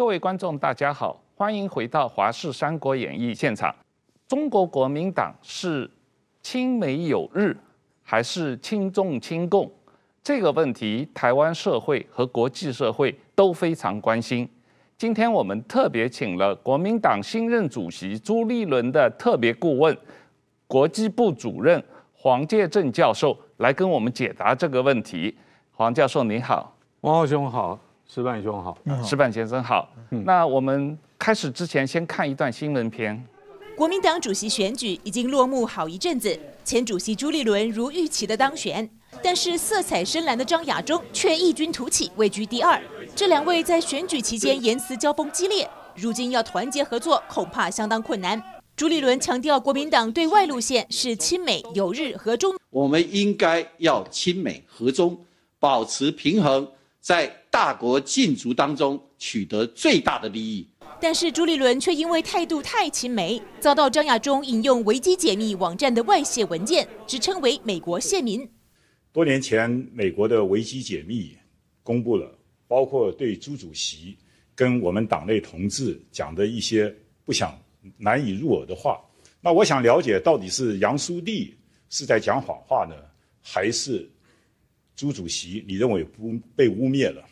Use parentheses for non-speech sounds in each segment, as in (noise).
各位观众，大家好，欢迎回到《华视三国演义》现场。中国国民党是亲美友日，还是亲中亲共？这个问题，台湾社会和国际社会都非常关心。今天我们特别请了国民党新任主席朱立伦的特别顾问、国际部主任黄介正教授来跟我们解答这个问题。黄教授，你好。王浩兄好。矢板兄好，石板先生好。那我们开始之前，先看一段新闻片。国民党主席选举已经落幕好一阵子，前主席朱立伦如预期的当选，但是色彩深蓝的张亚中却异军突起，位居第二。这两位在选举期间言辞交锋激烈，如今要团结合作，恐怕相当困难。朱立伦强调，国民党对外路线是亲美、友日、和中。我们应该要亲美和中，保持平衡。在大国竞逐当中取得最大的利益，但是朱立伦却因为态度太亲美，遭到张亚中引用维基解密网站的外泄文件，直称为美国线民。多年前，美国的维基解密公布了，包括对朱主席跟我们党内同志讲的一些不想难以入耳的话。那我想了解，到底是杨书立是在讲谎话呢，还是？朱主席，你认为不被污蔑了？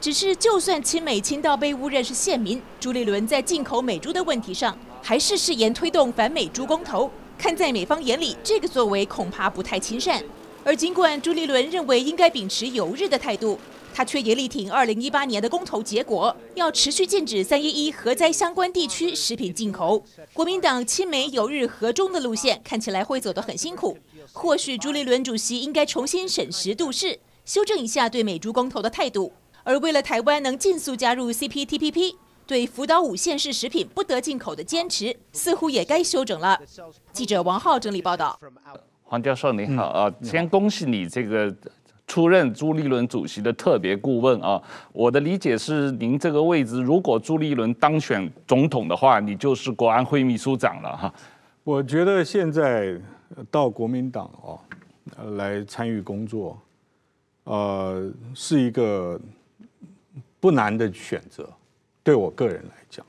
只是就算亲美亲到被误认是县民，朱立伦在进口美猪的问题上，还是誓言推动反美猪公投。看在美方眼里，这个作为恐怕不太亲善。而尽管朱立伦认为应该秉持友日的态度，他却也力挺二零一八年的公投结果，要持续禁止三一一核灾相关地区食品进口。国民党亲美友日和中的路线看起来会走得很辛苦。或许朱立伦主席应该重新审时度势，修正一下对美猪公投的态度。而为了台湾能尽速加入 CPTPP，对福岛五县市食品不得进口的坚持，似乎也该休整了。记者王浩整理报道。黄教授你好啊，先恭喜你这个出任朱立伦主席的特别顾问啊。我的理解是，您这个位置如果朱立伦当选总统的话，你就是国安会秘书长了哈。我觉得现在。到国民党哦，来参与工作，呃，是一个不难的选择，对我个人来讲，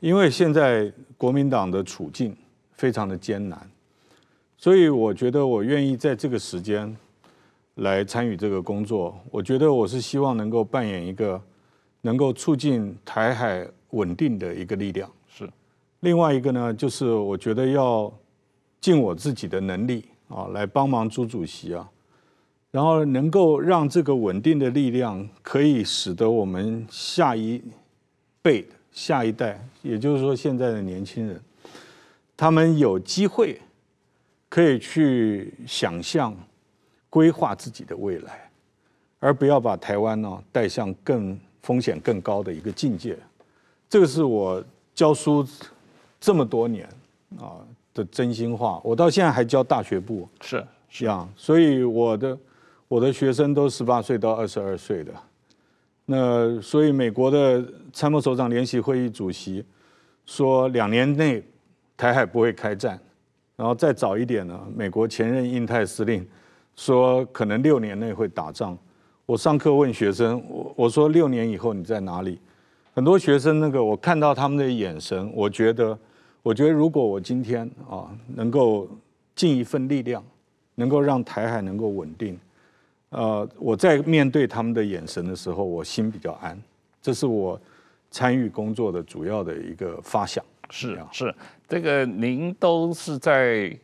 因为现在国民党的处境非常的艰难，所以我觉得我愿意在这个时间来参与这个工作。我觉得我是希望能够扮演一个能够促进台海稳定的一个力量。是，另外一个呢，就是我觉得要。尽我自己的能力啊，来帮忙朱主席啊，然后能够让这个稳定的力量可以使得我们下一辈、下一代，也就是说现在的年轻人，他们有机会可以去想象、规划自己的未来，而不要把台湾呢带向更风险更高的一个境界。这个是我教书这么多年啊。的真心话，我到现在还教大学部，是是这样，所以我的我的学生都十八岁到二十二岁的，那所以美国的参谋首长联席会议主席说两年内台海不会开战，然后再早一点呢，美国前任印太司令说可能六年内会打仗。我上课问学生，我我说六年以后你在哪里？很多学生那个我看到他们的眼神，我觉得。我觉得，如果我今天啊能够尽一份力量，能够让台海能够稳定，呃，我在面对他们的眼神的时候，我心比较安。这是我参与工作的主要的一个发想。是是，这个您都是在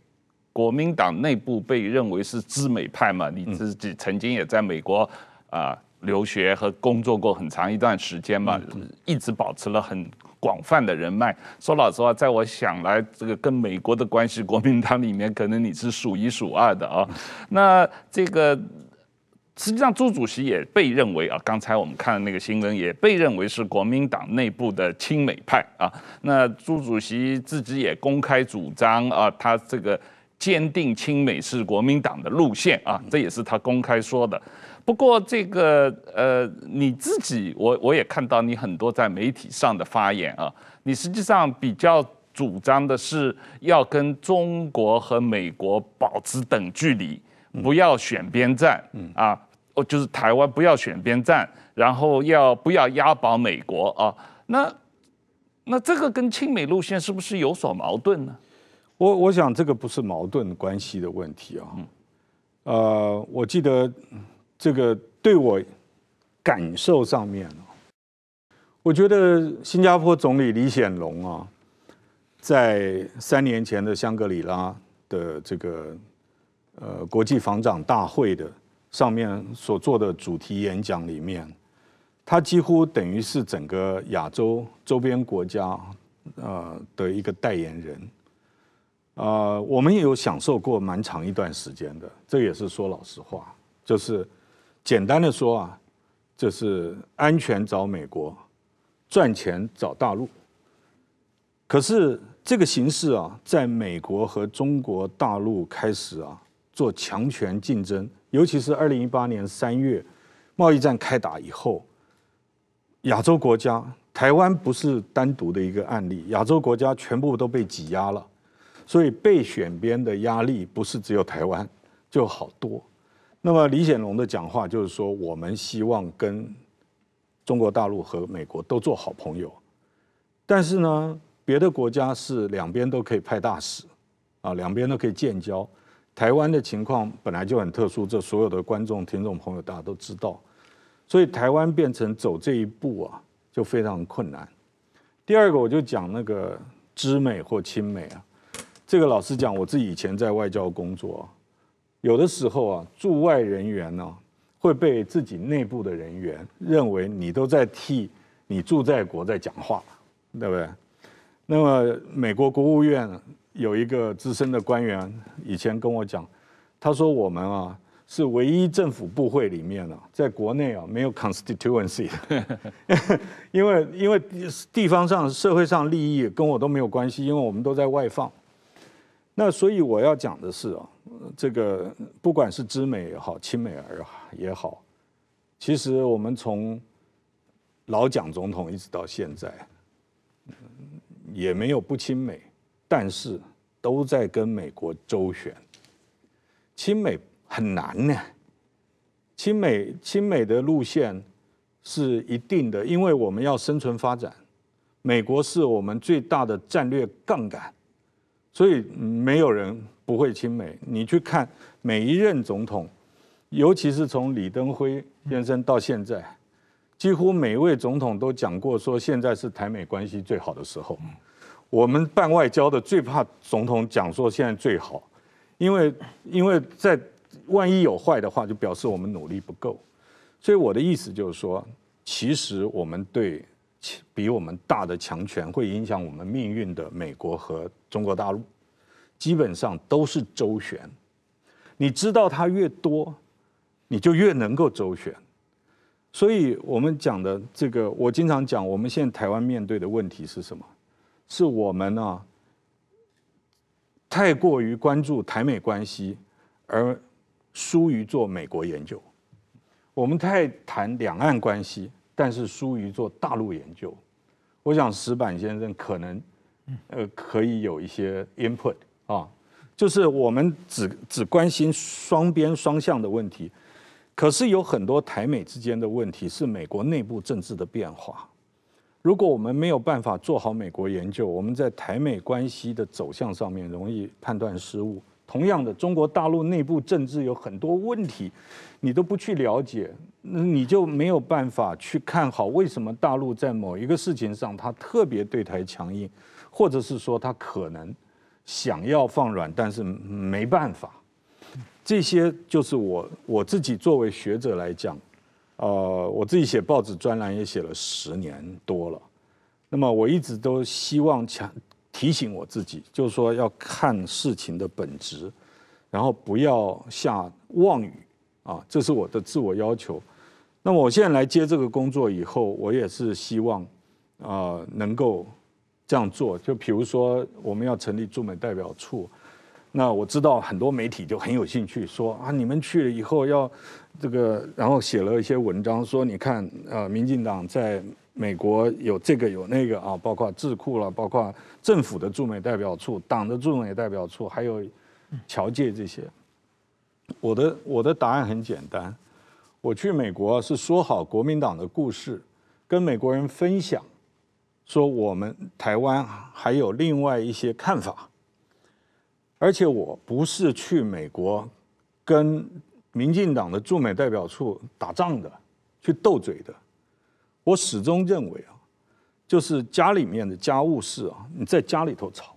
国民党内部被认为是知美派嘛？你自己曾经也在美国啊留学和工作过很长一段时间嘛，一直保持了很。广泛的人脉，说老实话，在我想来，这个跟美国的关系，国民党里面可能你是数一数二的啊。那这个实际上，朱主席也被认为啊，刚才我们看的那个新闻也被认为是国民党内部的亲美派啊。那朱主席自己也公开主张啊，他这个坚定亲美是国民党的路线啊，这也是他公开说的。不过这个呃，你自己我我也看到你很多在媒体上的发言啊，你实际上比较主张的是要跟中国和美国保持等距离，不要选边站，啊，哦，就是台湾不要选边站，然后要不要押宝美国啊？那那这个跟亲美路线是不是有所矛盾呢？我我想这个不是矛盾关系的问题啊。呃，我记得这个对我感受上面，我觉得新加坡总理李显龙啊，在三年前的香格里拉的这个呃国际防长大会的上面所做的主题演讲里面，他几乎等于是整个亚洲周边国家呃的一个代言人。啊，我们也有享受过蛮长一段时间的，这也是说老实话，就是简单的说啊，就是安全找美国，赚钱找大陆。可是这个形势啊，在美国和中国大陆开始啊做强权竞争，尤其是二零一八年三月贸易战开打以后，亚洲国家，台湾不是单独的一个案例，亚洲国家全部都被挤压了。所以被选边的压力不是只有台湾，就好多。那么李显龙的讲话就是说，我们希望跟中国大陆和美国都做好朋友，但是呢，别的国家是两边都可以派大使，啊，两边都可以建交。台湾的情况本来就很特殊，这所有的观众、听众朋友大家都知道，所以台湾变成走这一步啊，就非常困难。第二个，我就讲那个知美或亲美啊。这个老实讲，我自己以前在外交工作，有的时候啊，驻外人员呢会被自己内部的人员认为你都在替你驻在国在讲话，对不对？那么美国国务院有一个资深的官员以前跟我讲，他说我们啊是唯一政府部会里面啊，在国内啊没有 constituency，(laughs) 因为因为地方上社会上利益跟我都没有关系，因为我们都在外放。那所以我要讲的是啊，这个不管是知美也好，亲美而也好，其实我们从老蒋总统一直到现在，也没有不亲美，但是都在跟美国周旋。亲美很难呢，亲美亲美的路线是一定的，因为我们要生存发展，美国是我们最大的战略杠杆。所以没有人不会亲美。你去看每一任总统，尤其是从李登辉先生到现在，几乎每一位总统都讲过说，现在是台美关系最好的时候。我们办外交的最怕总统讲说现在最好，因为因为在万一有坏的话，就表示我们努力不够。所以我的意思就是说，其实我们对。比我们大的强权会影响我们命运的美国和中国大陆，基本上都是周旋。你知道它越多，你就越能够周旋。所以我们讲的这个，我经常讲，我们现在台湾面对的问题是什么？是我们啊，太过于关注台美关系，而疏于做美国研究。我们太谈两岸关系。但是疏于做大陆研究，我想石板先生可能，呃，可以有一些 input 啊，就是我们只只关心双边双向的问题，可是有很多台美之间的问题是美国内部政治的变化，如果我们没有办法做好美国研究，我们在台美关系的走向上面容易判断失误。同样的，中国大陆内部政治有很多问题，你都不去了解，那你就没有办法去看好为什么大陆在某一个事情上他特别对台强硬，或者是说他可能想要放软，但是没办法。这些就是我我自己作为学者来讲，呃，我自己写报纸专栏也写了十年多了，那么我一直都希望强。提醒我自己，就是说要看事情的本质，然后不要下妄语啊，这是我的自我要求。那么我现在来接这个工作以后，我也是希望啊能够这样做。就比如说我们要成立驻美代表处，那我知道很多媒体就很有兴趣说啊，你们去了以后要这个，然后写了一些文章说，你看呃，民进党在。美国有这个有那个啊，包括智库了，包括政府的驻美代表处、党的驻美代表处，还有侨界这些。我的我的答案很简单，我去美国是说好国民党的故事，跟美国人分享，说我们台湾还有另外一些看法。而且我不是去美国跟民进党的驻美代表处打仗的，去斗嘴的。我始终认为啊，就是家里面的家务事啊，你在家里头吵。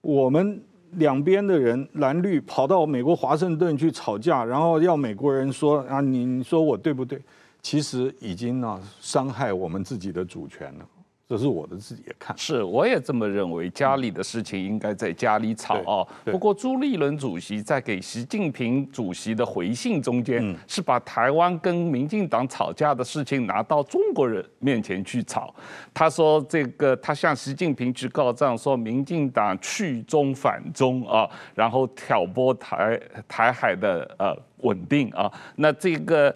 我们两边的人蓝绿跑到美国华盛顿去吵架，然后要美国人说啊，你你说我对不对？其实已经啊伤害我们自己的主权了。这是我的自己的看，是我也这么认为。家里的事情应该在家里吵啊。不过朱立伦主席在给习近平主席的回信中间，是把台湾跟民进党吵架的事情拿到中国人面前去吵。他说这个，他向习近平去告状，说民进党去中反中啊，然后挑拨台台海的呃稳定啊。那这个。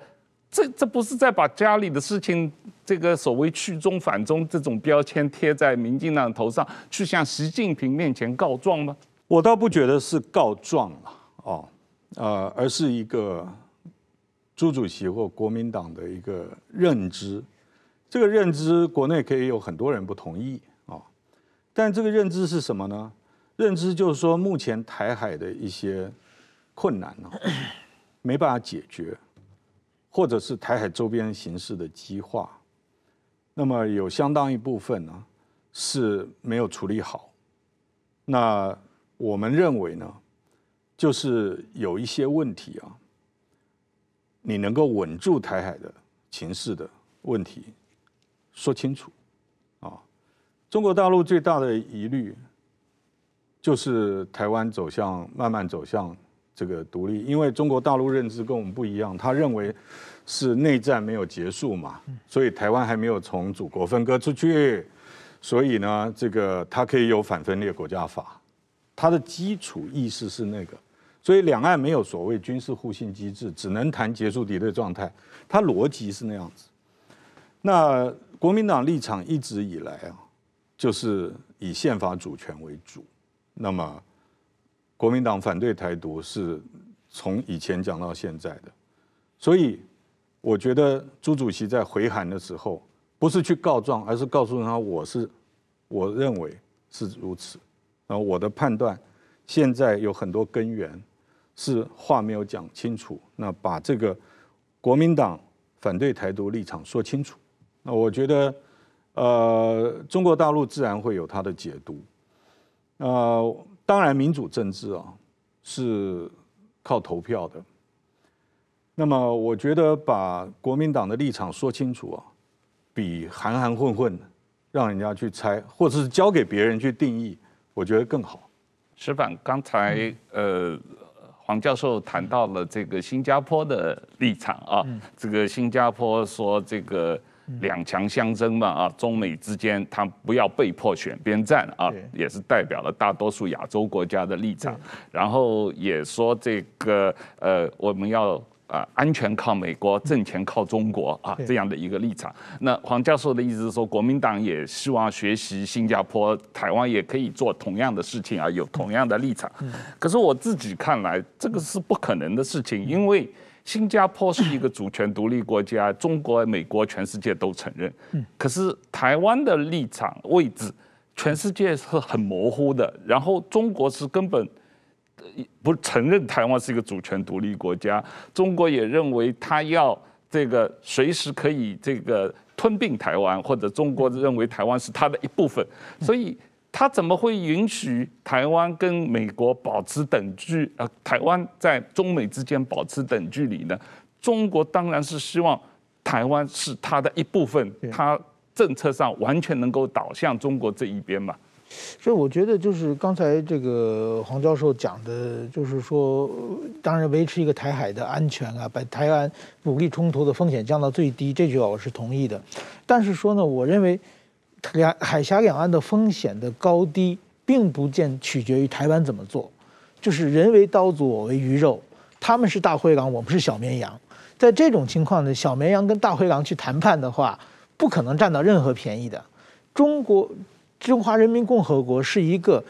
这这不是在把家里的事情，这个所谓去中反中这种标签贴在民进党头上，去向习近平面前告状吗？我倒不觉得是告状了，哦，呃，而是一个朱主席或国民党的一个认知。这个认知国内可以有很多人不同意啊，但这个认知是什么呢？认知就是说，目前台海的一些困难呢，没办法解决。或者是台海周边形势的激化，那么有相当一部分呢是没有处理好。那我们认为呢，就是有一些问题啊，你能够稳住台海的情势的问题，说清楚啊。中国大陆最大的疑虑就是台湾走向慢慢走向。这个独立，因为中国大陆认知跟我们不一样，他认为是内战没有结束嘛，所以台湾还没有从祖国分割出去，所以呢，这个他可以有反分裂国家法，他的基础意识是那个，所以两岸没有所谓军事互信机制，只能谈结束敌对状态，他逻辑是那样子。那国民党立场一直以来啊，就是以宪法主权为主，那么。国民党反对台独是从以前讲到现在的，所以我觉得朱主席在回函的时候，不是去告状，而是告诉他我是我认为是如此，然后我的判断现在有很多根源是话没有讲清楚，那把这个国民党反对台独立场说清楚，那我觉得呃中国大陆自然会有他的解读，呃。当然，民主政治啊是靠投票的。那么，我觉得把国民党的立场说清楚啊，比含含混混让人家去猜，或者是交给别人去定义，我觉得更好。石板，刚才呃黄教授谈到了这个新加坡的立场啊，这个新加坡说这个。两强相争嘛，啊，中美之间，他不要被迫选边站啊，也是代表了大多数亚洲国家的立场。然后也说这个，呃，我们要啊，安全靠美国，挣钱靠中国啊，这样的一个立场。那黄教授的意思是说，国民党也希望学习新加坡，台湾也可以做同样的事情啊，有同样的立场。可是我自己看来，这个是不可能的事情，因为。新加坡是一个主权独立国家，中国、美国、全世界都承认。可是台湾的立场位置，全世界是很模糊的。然后中国是根本不承认台湾是一个主权独立国家，中国也认为他要这个随时可以这个吞并台湾，或者中国认为台湾是他的一部分，所以。他怎么会允许台湾跟美国保持等距？呃，台湾在中美之间保持等距离呢？中国当然是希望台湾是他的一部分，他政策上完全能够导向中国这一边嘛。所以我觉得就是刚才这个黄教授讲的，就是说，当然维持一个台海的安全啊，把台湾武力冲突的风险降到最低，这句话我是同意的。但是说呢，我认为。两海峡两岸的风险的高低，并不见取决于台湾怎么做，就是人为刀俎，我为鱼肉。他们是大灰狼，我们是小绵羊。在这种情况呢，小绵羊跟大灰狼去谈判的话，不可能占到任何便宜的。中国中华人民共和国是一个，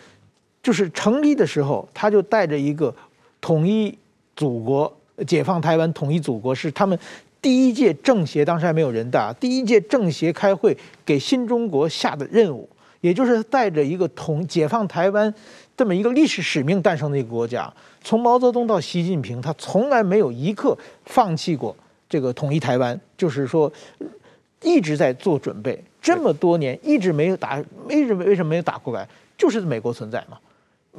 就是成立的时候，他就带着一个统一祖国。解放台湾、统一祖国，是他们第一届政协当时还没有人大，第一届政协开会给新中国下的任务，也就是带着一个统解放台湾这么一个历史使命诞生的一个国家。从毛泽东到习近平，他从来没有一刻放弃过这个统一台湾，就是说一直在做准备。这么多年一直没有打，一直为什么没有打过来？就是美国存在嘛，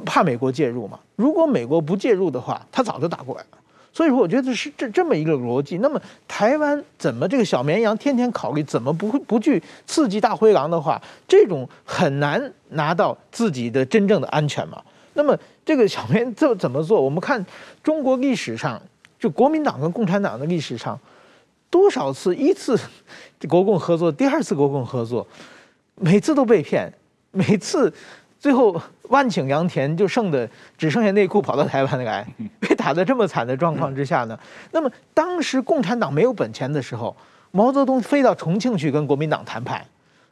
怕美国介入嘛。如果美国不介入的话，他早就打过来了。所以说，我觉得是这这么一个逻辑。那么台湾怎么这个小绵羊天天考虑怎么不不去刺激大灰狼的话，这种很难拿到自己的真正的安全嘛。那么这个小绵羊这怎么做？我们看中国历史上，就国民党跟共产党的历史上，多少次一次国共合作，第二次国共合作，每次都被骗，每次。最后万顷良田就剩的只剩下内裤跑到台湾来，(laughs) 被打得这么惨的状况之下呢，那么当时共产党没有本钱的时候，毛泽东飞到重庆去跟国民党谈判，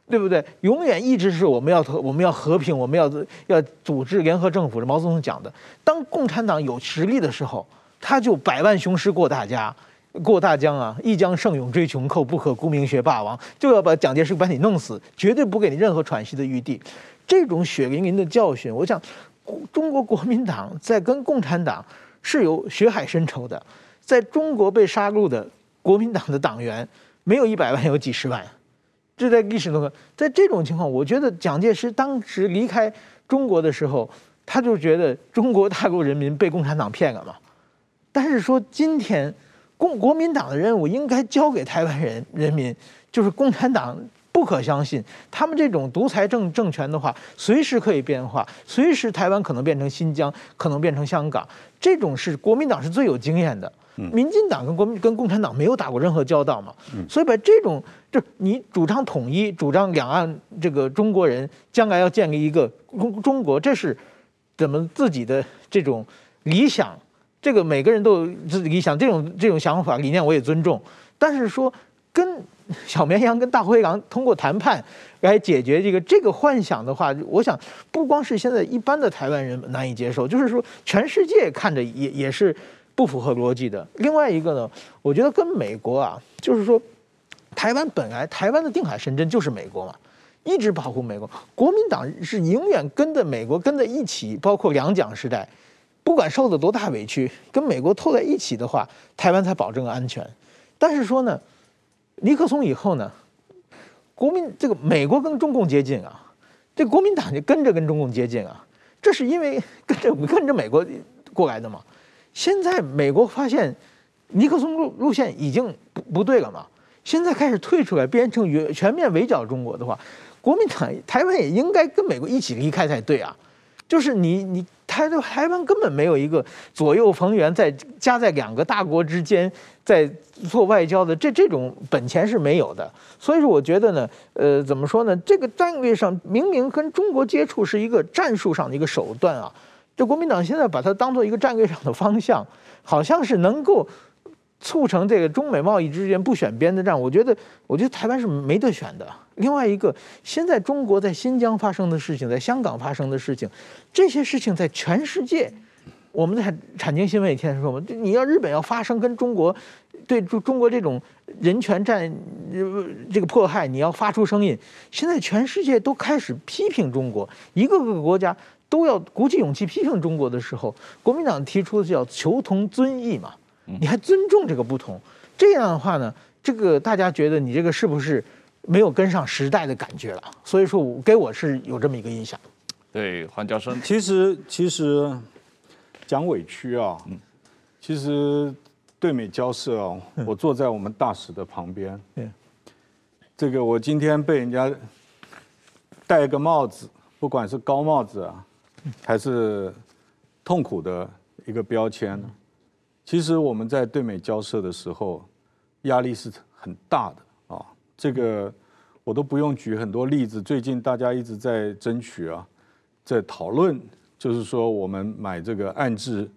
对不对？永远一直是我们要和我们要和平，我们要要组织联合政府。是毛泽东讲的。当共产党有实力的时候，他就百万雄师过大家，过大江啊，一将胜勇追穷寇，不可沽名学霸王，就要把蒋介石把你弄死，绝对不给你任何喘息的余地。这种血淋淋的教训，我想，中国国民党在跟共产党是有血海深仇的。在中国被杀戮的国民党的党员没有一百万，有几十万。这在历史中，在这种情况，我觉得蒋介石当时离开中国的时候，他就觉得中国大陆人民被共产党骗了嘛。但是说今天，共国民党的任务应该交给台湾人人民，就是共产党。不可相信，他们这种独裁政政权的话，随时可以变化，随时台湾可能变成新疆，可能变成香港。这种是国民党是最有经验的，民进党跟国民跟共产党没有打过任何交道嘛，所以把这种就你主张统一，主张两岸这个中国人将来要建立一个中中国，这是怎么自己的这种理想？这个每个人都有自己理想，这种这种想法理念我也尊重，但是说跟。小绵羊跟大灰狼通过谈判来解决这个这个幻想的话，我想不光是现在一般的台湾人难以接受，就是说全世界看着也也是不符合逻辑的。另外一个呢，我觉得跟美国啊，就是说台湾本来台湾的定海神针就是美国嘛，一直保护美国。国民党是永远跟着美国跟着一起，包括两蒋时代，不管受了多大委屈，跟美国凑在一起的话，台湾才保证安全。但是说呢，尼克松以后呢，国民这个美国跟中共接近啊，这国民党就跟着跟中共接近啊，这是因为跟着跟着美国过来的嘛。现在美国发现尼克松路路线已经不不对了嘛，现在开始退出来，变成全面围剿中国的话，国民党台湾也应该跟美国一起离开才对啊。就是你你台台湾根本没有一个左右逢源，在夹在两个大国之间，在做外交的这这种本钱是没有的。所以说，我觉得呢，呃，怎么说呢？这个战略上明明跟中国接触是一个战术上的一个手段啊。这国民党现在把它当做一个战略上的方向，好像是能够。促成这个中美贸易之间不选边的战，我觉得，我觉得台湾是没得选的。另外一个，现在中国在新疆发生的事情，在香港发生的事情，这些事情在全世界，我们在产经新闻也天天说嘛，你要日本要发生跟中国对中中国这种人权战这个迫害，你要发出声音。现在全世界都开始批评中国，一个个国家都要鼓起勇气批评中国的时候，国民党提出的叫求同尊异嘛。你还尊重这个不同，这样的话呢，这个大家觉得你这个是不是没有跟上时代的感觉了？所以说，我给我是有这么一个印象。对，黄教授，其实其实讲委屈啊，其实对美交涉啊，我坐在我们大使的旁边，这个我今天被人家戴一个帽子，不管是高帽子啊，还是痛苦的一个标签。其实我们在对美交涉的时候，压力是很大的啊。这个我都不用举很多例子。最近大家一直在争取啊，在讨论，就是说我们买这个暗制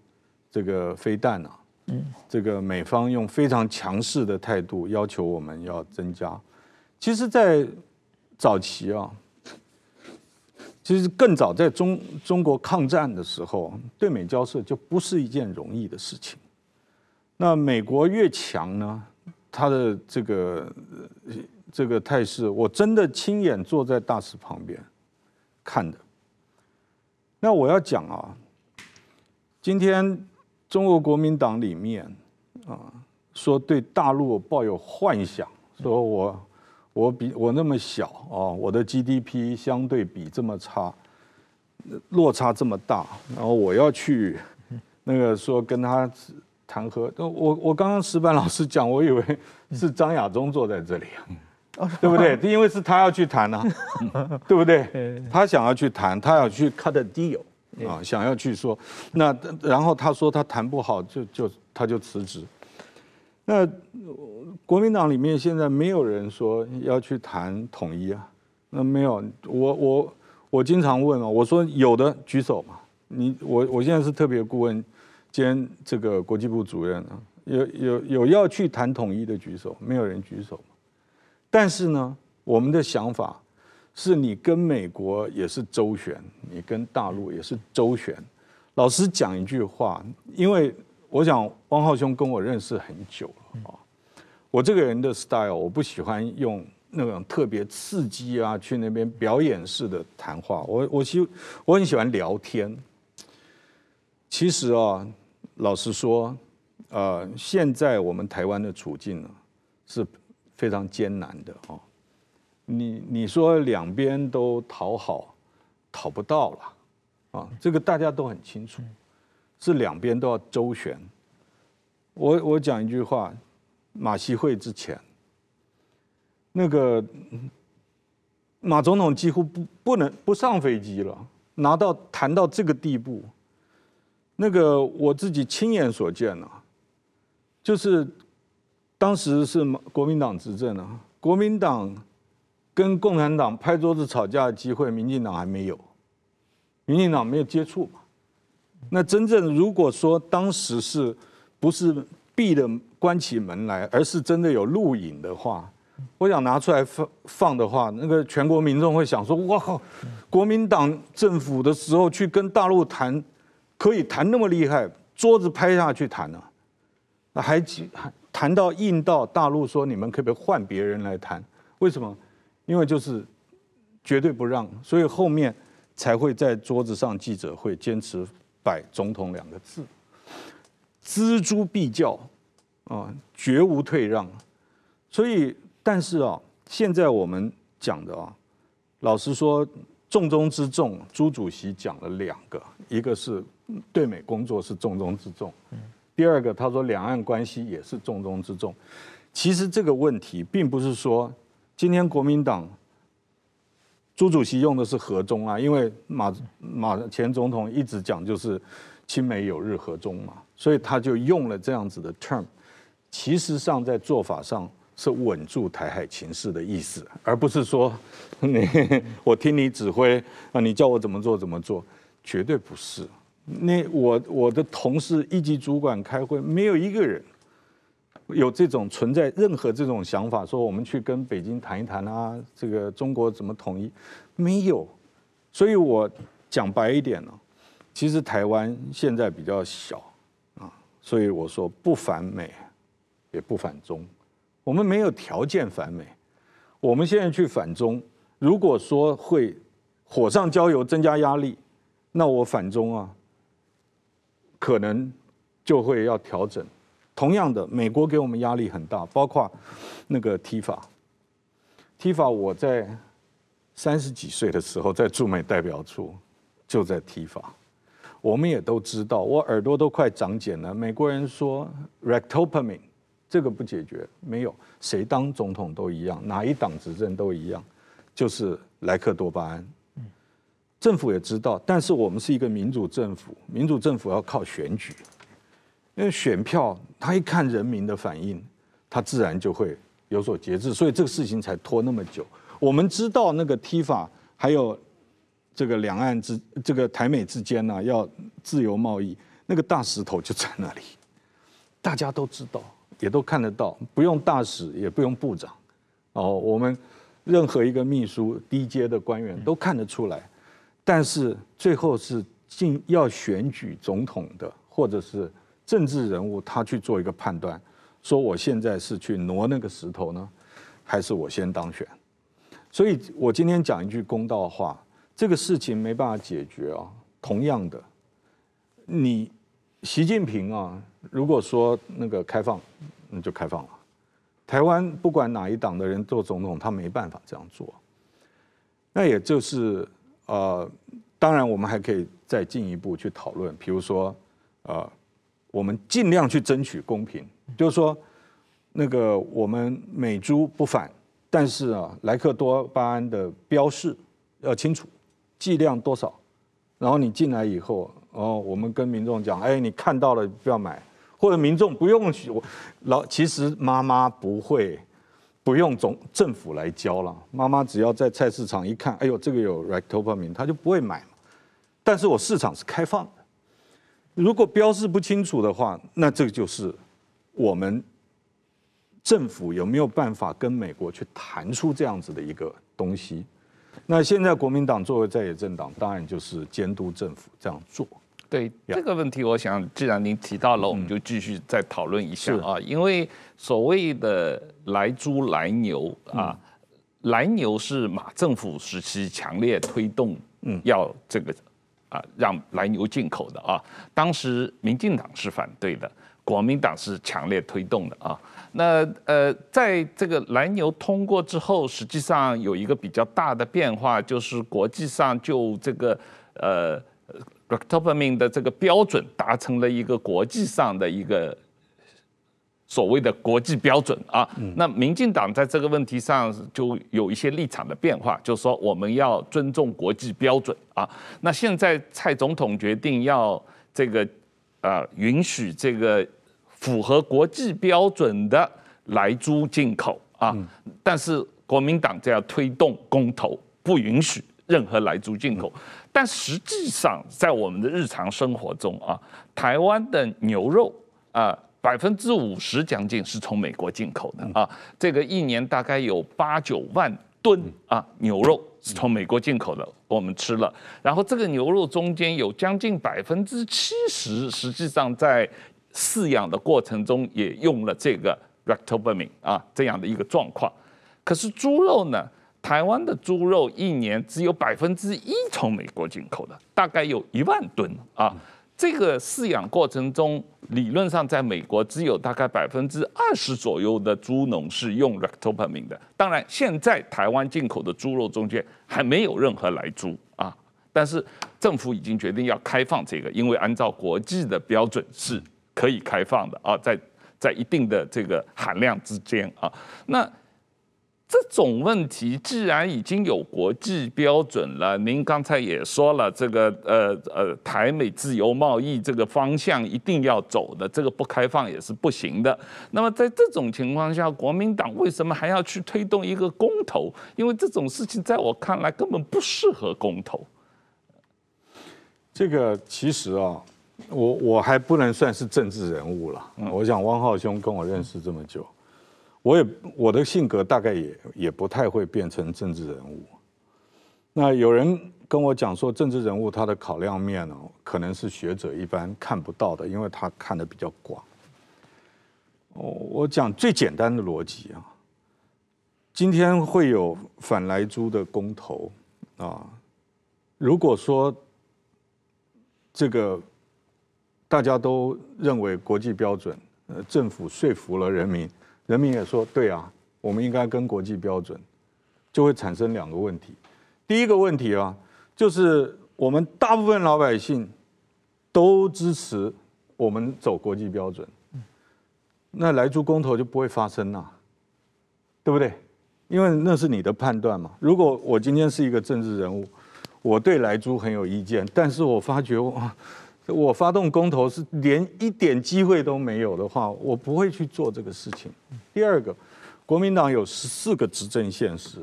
这个飞弹啊，嗯，这个美方用非常强势的态度要求我们要增加。其实，在早期啊，其实更早在中中国抗战的时候，对美交涉就不是一件容易的事情。那美国越强呢，他的这个这个态势，我真的亲眼坐在大使旁边看的。那我要讲啊，今天中国国民党里面啊，说对大陆抱有幻想，说我我比我那么小啊，我的 GDP 相对比这么差，落差这么大，然后我要去那个说跟他谈和，我我刚刚石板老师讲，我以为是张亚中坐在这里啊，对不对？因为是他要去谈呢，(laughs) 对不对？他想要去谈，他要去 cut a deal 啊，想要去说，那然后他说他谈不好，就就他就辞职。那国民党里面现在没有人说要去谈统一啊，那没有，我我我经常问啊，我说有的举手嘛，你我我现在是特别顾问兼这个国际部主任啊，有有有要去谈统一的举手，没有人举手。但是呢，我们的想法是你跟美国也是周旋，你跟大陆也是周旋。老实讲一句话，因为我想汪浩兄跟我认识很久了啊，我这个人的 style 我不喜欢用那种特别刺激啊，去那边表演式的谈话。我我喜我很喜欢聊天。其实啊，老实说，呃，现在我们台湾的处境呢是。非常艰难的哦，你你说两边都讨好，讨不到了啊，这个大家都很清楚，是两边都要周旋。我我讲一句话，马习会之前，那个马总统几乎不不能不上飞机了，拿到谈到这个地步，那个我自己亲眼所见了，就是。当时是国民党执政啊，国民党跟共产党拍桌子吵架的机会，民进党还没有，民进党没有接触嘛。那真正如果说当时是不是闭的关起门来，而是真的有录影的话，我想拿出来放放的话，那个全国民众会想说：哇靠，国民党政府的时候去跟大陆谈，可以谈那么厉害，桌子拍下去谈呢、啊，那还还。谈到硬到大陆说，你们可不可以换别人来谈？为什么？因为就是绝对不让，所以后面才会在桌子上记者会坚持摆总统两个字，锱铢必较啊，绝无退让。所以，但是啊，现在我们讲的啊，老实说，重中之重，朱主席讲了两个，一个是对美工作是重中之重。第二个，他说两岸关系也是重中之重。其实这个问题并不是说今天国民党朱主席用的是和中啊，因为马马前总统一直讲就是亲美友日和中嘛，所以他就用了这样子的 term。其实上在做法上是稳住台海情势的意思，而不是说你 (laughs) 我听你指挥啊，你叫我怎么做怎么做，绝对不是。那我我的同事一级主管开会，没有一个人有这种存在任何这种想法，说我们去跟北京谈一谈啊，这个中国怎么统一？没有。所以我讲白一点呢，其实台湾现在比较小啊，所以我说不反美，也不反中，我们没有条件反美。我们现在去反中，如果说会火上浇油，增加压力，那我反中啊。可能就会要调整。同样的，美国给我们压力很大，包括那个 TIFA，TIFA 我在三十几岁的时候在驻美代表处就在 TIFA，我们也都知道，我耳朵都快长茧了。美国人说 rectopamine 这个不解决，没有谁当总统都一样，哪一党执政都一样，就是莱克多巴胺。政府也知道，但是我们是一个民主政府，民主政府要靠选举，因为选票他一看人民的反应，他自然就会有所节制，所以这个事情才拖那么久。我们知道那个 TIFA 还有这个两岸之这个台美之间呢、啊、要自由贸易，那个大石头就在那里，大家都知道，也都看得到，不用大使，也不用部长，哦，我们任何一个秘书低阶的官员都看得出来。但是最后是进要选举总统的，或者是政治人物他去做一个判断，说我现在是去挪那个石头呢，还是我先当选？所以我今天讲一句公道话，这个事情没办法解决啊。同样的，你习近平啊，如果说那个开放，那就开放了。台湾不管哪一党的人做总统，他没办法这样做。那也就是呃，当然我们还可以再进一步去讨论，比如说呃，我们尽量去争取公平，就是说那个我们美猪不反，但是啊，莱克多巴胺的标示要清楚，剂量多少，然后你进来以后，哦，我们跟民众讲，哎，你看到了不要买。或者民众不用去，老其实妈妈不会不用总政府来教了，妈妈只要在菜市场一看，哎呦，这个有 r e c t o p a m i n 她就不会买嘛。但是我市场是开放的，如果标示不清楚的话，那这个就是我们政府有没有办法跟美国去谈出这样子的一个东西？那现在国民党作为在野政党，当然就是监督政府这样做。对这个问题，我想既然您提到了，我们就继续再讨论一下啊。因为所谓的来猪、来牛啊，来牛是马政府时期强烈推动，嗯，要这个啊让来牛进口的啊。当时民进党是反对的，国民党是强烈推动的啊。那呃，在这个来牛通过之后，实际上有一个比较大的变化，就是国际上就这个呃。Ractopamine 的这个标准达成了一个国际上的一个所谓的国际标准啊，那民进党在这个问题上就有一些立场的变化，就是说我们要尊重国际标准啊。那现在蔡总统决定要这个呃允许这个符合国际标准的来猪进口啊，但是国民党就要推动公投，不允许任何来猪进口。但实际上，在我们的日常生活中啊，台湾的牛肉啊，百分之五十将近是从美国进口的啊。这个一年大概有八九万吨啊牛肉是从美国进口的，我们吃了。然后这个牛肉中间有将近百分之七十，实际上在饲养的过程中也用了这个 ractopamine 啊这样的一个状况。可是猪肉呢？台湾的猪肉一年只有百分之一从美国进口的，大概有一万吨啊。这个饲养过程中，理论上在美国只有大概百分之二十左右的猪农是用 r e c t o p a m i n 的。当然，现在台湾进口的猪肉中间还没有任何来猪啊，但是政府已经决定要开放这个，因为按照国际的标准是可以开放的啊，在在一定的这个含量之间啊，那。这种问题既然已经有国际标准了，您刚才也说了，这个呃呃台美自由贸易这个方向一定要走的，这个不开放也是不行的。那么在这种情况下，国民党为什么还要去推动一个公投？因为这种事情在我看来根本不适合公投。这个其实啊，我我还不能算是政治人物了。嗯我想汪浩兄跟我认识这么久。我也我的性格大概也也不太会变成政治人物。那有人跟我讲说，政治人物他的考量面呢，可能是学者一般看不到的，因为他看的比较广。哦，我讲最简单的逻辑啊，今天会有反莱猪的公投啊，如果说这个大家都认为国际标准，呃，政府说服了人民。人民也说对啊，我们应该跟国际标准，就会产生两个问题。第一个问题啊，就是我们大部分老百姓都支持我们走国际标准，那莱猪公投就不会发生呐，对不对？因为那是你的判断嘛。如果我今天是一个政治人物，我对莱猪很有意见，但是我发觉哇。我发动公投是连一点机会都没有的话，我不会去做这个事情。第二个，国民党有十四个执政县市，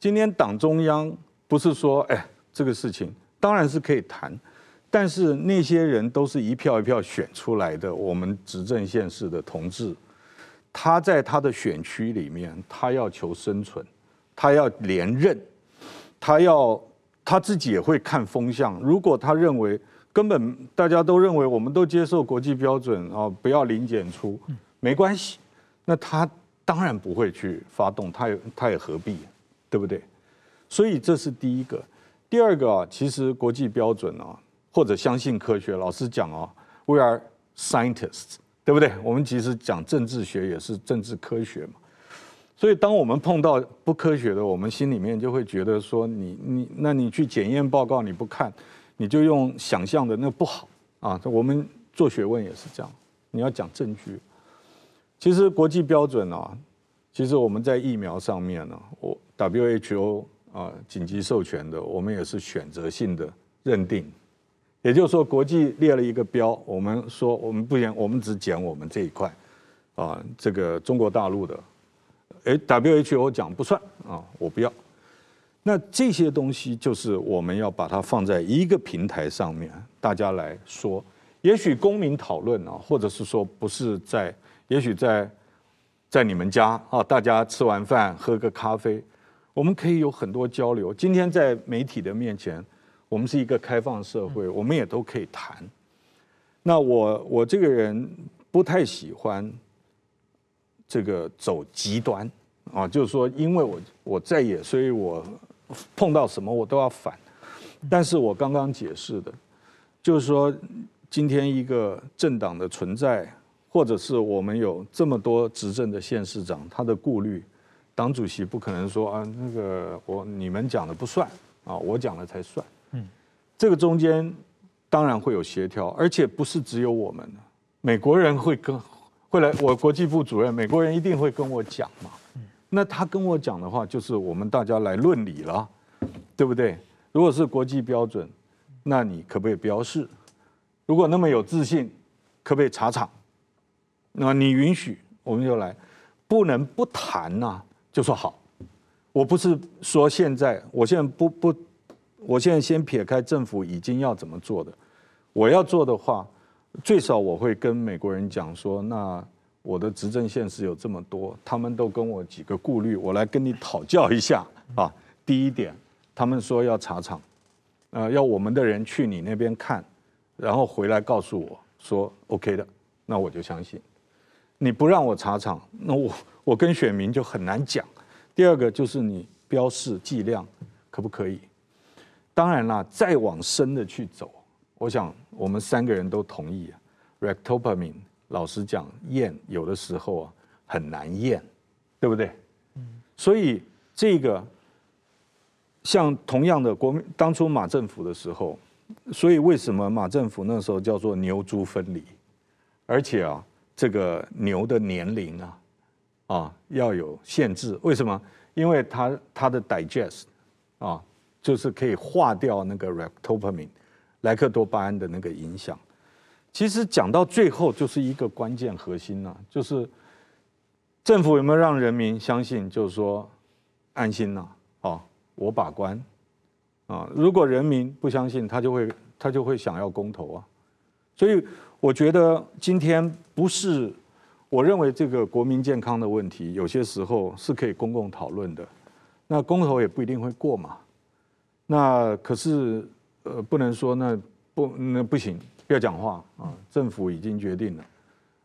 今天党中央不是说，哎，这个事情当然是可以谈，但是那些人都是一票一票选出来的，我们执政县市的同志，他在他的选区里面，他要求生存，他要连任，他要他自己也会看风向，如果他认为。根本大家都认为我们都接受国际标准啊，不要零检出，没关系。那他当然不会去发动，他也他也何必，对不对？所以这是第一个。第二个啊，其实国际标准啊，或者相信科学，老实讲啊，We are scientists，对不对？我们其实讲政治学也是政治科学嘛。所以当我们碰到不科学的，我们心里面就会觉得说，你你，那你去检验报告你不看。你就用想象的那不好啊！我们做学问也是这样，你要讲证据。其实国际标准啊，其实我们在疫苗上面呢，我 WHO 啊紧急授权的，我们也是选择性的认定。也就是说，国际列了一个标，我们说我们不行，我们只检我们这一块啊，这个中国大陆的，哎，WHO 讲不算啊，我不要。那这些东西就是我们要把它放在一个平台上面，大家来说，也许公民讨论啊，或者是说不是在，也许在在你们家啊，大家吃完饭喝个咖啡，我们可以有很多交流。今天在媒体的面前，我们是一个开放社会，我们也都可以谈。那我我这个人不太喜欢这个走极端啊，就是说，因为我我在野，所以我。碰到什么我都要反，但是我刚刚解释的，就是说，今天一个政党的存在，或者是我们有这么多执政的县市长，他的顾虑，党主席不可能说啊，那个我你们讲的不算啊，我讲了才算。嗯，这个中间当然会有协调，而且不是只有我们，美国人会跟会来，我国际部主任，美国人一定会跟我讲嘛。那他跟我讲的话，就是我们大家来论理了，对不对？如果是国际标准，那你可不可以标示？如果那么有自信，可不可以查厂？那你允许，我们就来，不能不谈呐，就说好。我不是说现在，我现在不不，我现在先撇开政府已经要怎么做的，我要做的话，最少我会跟美国人讲说那。我的执政县市有这么多，他们都跟我几个顾虑，我来跟你讨教一下啊。第一点，他们说要查厂，呃，要我们的人去你那边看，然后回来告诉我说 OK 的，那我就相信。你不让我查厂，那我我跟选民就很难讲。第二个就是你标示剂量可不可以？当然啦，再往深的去走，我想我们三个人都同意啊 r e c t o p a m i n e。老实讲，验有的时候啊很难验，对不对？嗯所以这个像同样的国民当初马政府的时候，所以为什么马政府那时候叫做牛猪分离？而且啊，这个牛的年龄啊啊要有限制。为什么？因为它它的 digest 啊，就是可以化掉那个 rectopamine 莱克多巴胺的那个影响。其实讲到最后就是一个关键核心呐，就是政府有没有让人民相信，就是说安心呐，啊，我把关啊，如果人民不相信，他就会他就会想要公投啊，所以我觉得今天不是，我认为这个国民健康的问题，有些时候是可以公共讨论的，那公投也不一定会过嘛，那可是呃不能说那不那不行。不要讲话啊！政府已经决定了，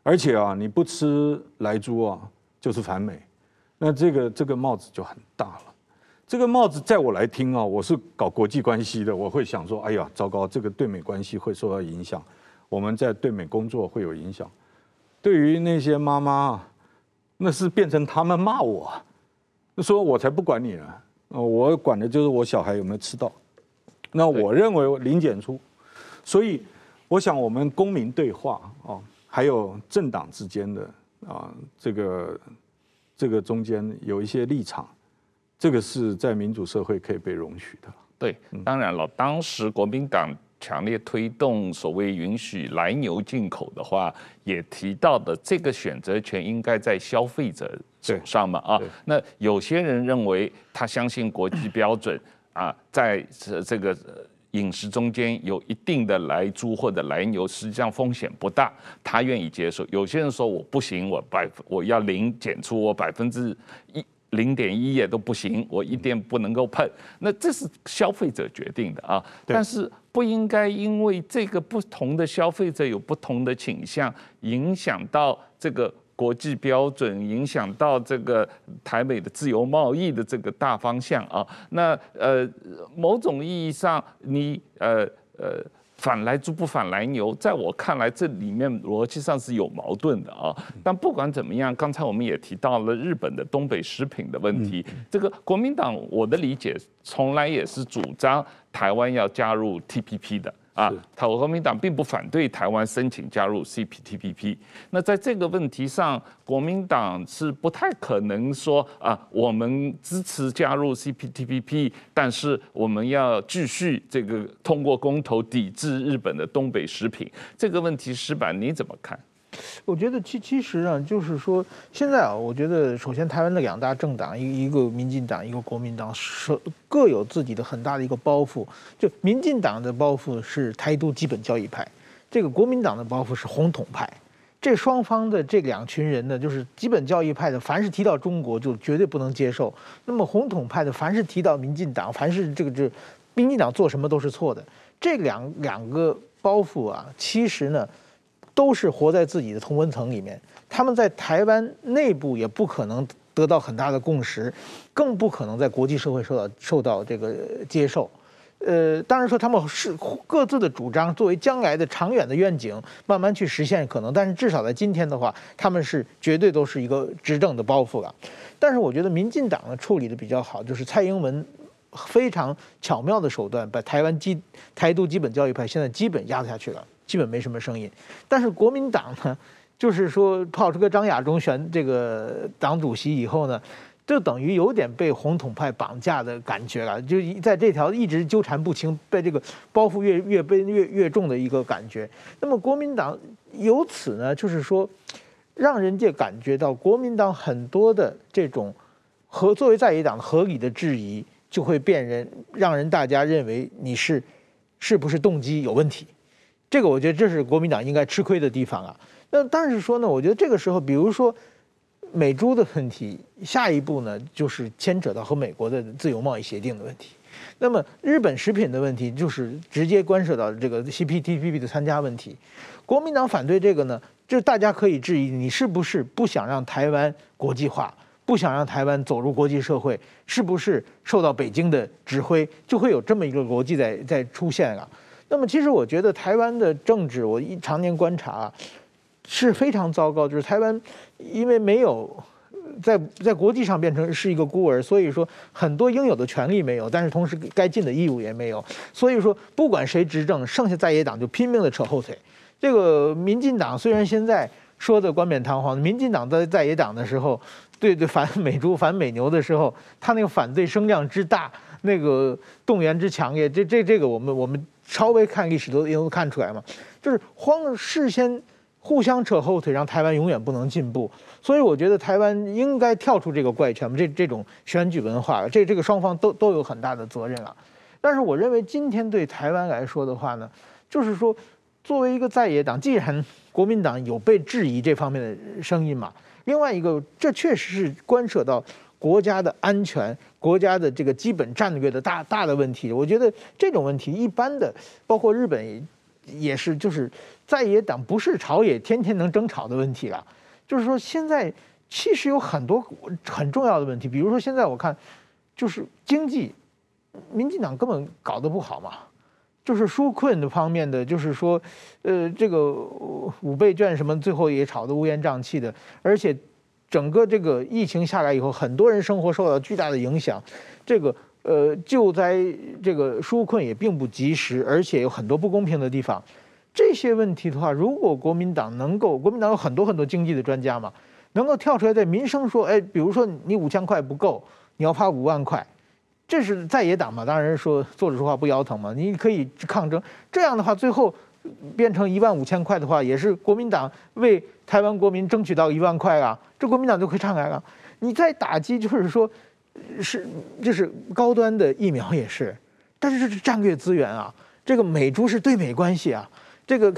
而且啊，你不吃莱猪啊，就是反美，那这个这个帽子就很大了。这个帽子在我来听啊，我是搞国际关系的，我会想说，哎呀，糟糕，这个对美关系会受到影响，我们在对美工作会有影响。对于那些妈妈，那是变成他们骂我，说我才不管你呢，我管的就是我小孩有没有吃到。那我认为零检出，所以。我想，我们公民对话啊，还有政党之间的啊，这个这个中间有一些立场，这个是在民主社会可以被容许的。对，当然了，当时国民党强烈推动所谓允许来牛进口的话，也提到的这个选择权应该在消费者手上嘛啊。那有些人认为他相信国际标准啊，在这个。饮食中间有一定的来猪或者来牛，实际上风险不大，他愿意接受。有些人说我不行，我百我要零减出，我百分之一零点一也都不行，我一点不能够碰。那这是消费者决定的啊，但是不应该因为这个不同的消费者有不同的倾向，影响到这个国际标准，影响到这个台美的自由贸易的这个大方向啊。那呃，某种意义上，你呃呃。反来猪不反来牛，在我看来，这里面逻辑上是有矛盾的啊。但不管怎么样，刚才我们也提到了日本的东北食品的问题。这个国民党，我的理解从来也是主张台湾要加入 TPP 的。啊，台湾国民党并不反对台湾申请加入 CPTPP。那在这个问题上，国民党是不太可能说啊，我们支持加入 CPTPP，但是我们要继续这个通过公投抵制日本的东北食品。这个问题，石板你怎么看？我觉得其其实啊，就是说现在啊，我觉得首先台湾的两大政党，一一个民进党，一个国民党，是各有自己的很大的一个包袱。就民进党的包袱是台独基本教义派，这个国民党的包袱是红统派。这双方的这两群人呢，就是基本教义派的，凡是提到中国就绝对不能接受；那么红统派的，凡是提到民进党，凡是这个这民进党做什么都是错的。这两两个包袱啊，其实呢。都是活在自己的同温层里面，他们在台湾内部也不可能得到很大的共识，更不可能在国际社会受到受到这个接受。呃，当然说他们是各自的主张，作为将来的长远的愿景，慢慢去实现可能。但是至少在今天的话，他们是绝对都是一个执政的包袱了。但是我觉得民进党呢处理的比较好，就是蔡英文非常巧妙的手段，把台湾基台独基本教育派现在基本压下去了。基本没什么声音，但是国民党呢，就是说炮出个张亚中选这个党主席以后呢，就等于有点被红统派绑架的感觉了，就在这条一直纠缠不清，被这个包袱越越背越越重的一个感觉。那么国民党由此呢，就是说让人家感觉到国民党很多的这种和作为在野党合理的质疑，就会辨人，让人大家认为你是是不是动机有问题。这个我觉得这是国民党应该吃亏的地方啊。那但是说呢，我觉得这个时候，比如说美猪的问题，下一步呢就是牵扯到和美国的自由贸易协定的问题。那么日本食品的问题，就是直接关涉到这个 CPTPP 的参加问题。国民党反对这个呢，就大家可以质疑你是不是不想让台湾国际化，不想让台湾走入国际社会，是不是受到北京的指挥，就会有这么一个逻辑在在出现啊。那么，其实我觉得台湾的政治，我一常年观察，是非常糟糕。就是台湾因为没有在在国际上变成是一个孤儿，所以说很多应有的权利没有，但是同时该尽的义务也没有。所以说，不管谁执政，剩下在野党就拼命的扯后腿。这个民进党虽然现在说的冠冕堂皇，民进党在在野党的时候，对对 (laughs) 反美猪、反美牛的时候，他那个反对声量之大，那个动员之强烈，这这这个我们我们。稍微看历史都也能看出来嘛，就是慌事先互相扯后腿，让台湾永远不能进步。所以我觉得台湾应该跳出这个怪圈，这这种选举文化，这这个双方都都有很大的责任啊。但是我认为今天对台湾来说的话呢，就是说作为一个在野党，既然国民党有被质疑这方面的声音嘛，另外一个这确实是关涉到。国家的安全，国家的这个基本战略的大大的问题，我觉得这种问题一般的，包括日本也是，就是在野党不是朝野天天能争吵的问题了。就是说，现在其实有很多很重要的问题，比如说现在我看，就是经济，民进党根本搞得不好嘛，就是纾困的方面的，就是说，呃，这个五倍券什么，最后也炒得乌烟瘴气的，而且。整个这个疫情下来以后，很多人生活受到巨大的影响，这个呃救灾这个纾困也并不及时，而且有很多不公平的地方。这些问题的话，如果国民党能够，国民党有很多很多经济的专家嘛，能够跳出来对民生说，哎，比如说你五千块不够，你要发五万块，这是在野党嘛，当然说坐着说话不腰疼嘛，你可以抗争。这样的话，最后。变成一万五千块的话，也是国民党为台湾国民争取到一万块啊，这国民党就可以上来了。你再打击，就是说，是就是高端的疫苗也是，但是这是战略资源啊。这个美猪是对美关系啊，这个